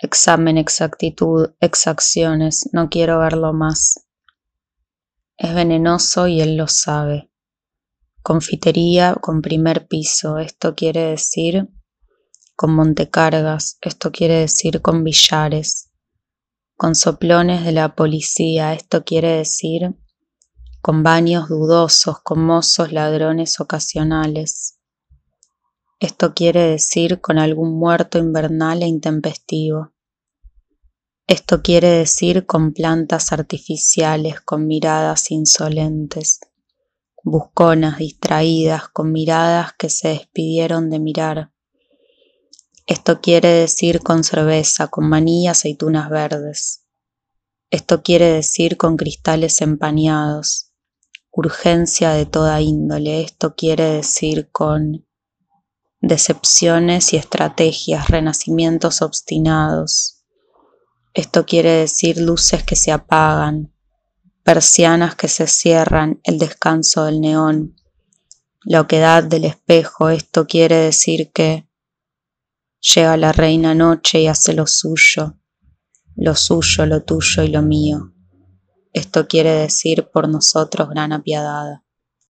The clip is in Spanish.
Examen, exactitud, exacciones, no quiero verlo más. Es venenoso y él lo sabe. Confitería con primer piso, esto quiere decir con montecargas, esto quiere decir con billares. Con soplones de la policía, esto quiere decir con baños dudosos, con mozos ladrones ocasionales. Esto quiere decir con algún muerto invernal e intempestivo. Esto quiere decir con plantas artificiales, con miradas insolentes, busconas distraídas, con miradas que se despidieron de mirar. Esto quiere decir con cerveza, con maní y aceitunas verdes. Esto quiere decir con cristales empañados, urgencia de toda índole. Esto quiere decir con decepciones y estrategias, renacimientos obstinados. Esto quiere decir luces que se apagan, persianas que se cierran, el descanso del neón, la oquedad del espejo. Esto quiere decir que llega la reina noche y hace lo suyo, lo suyo, lo tuyo y lo mío. Esto quiere decir por nosotros gran apiadada.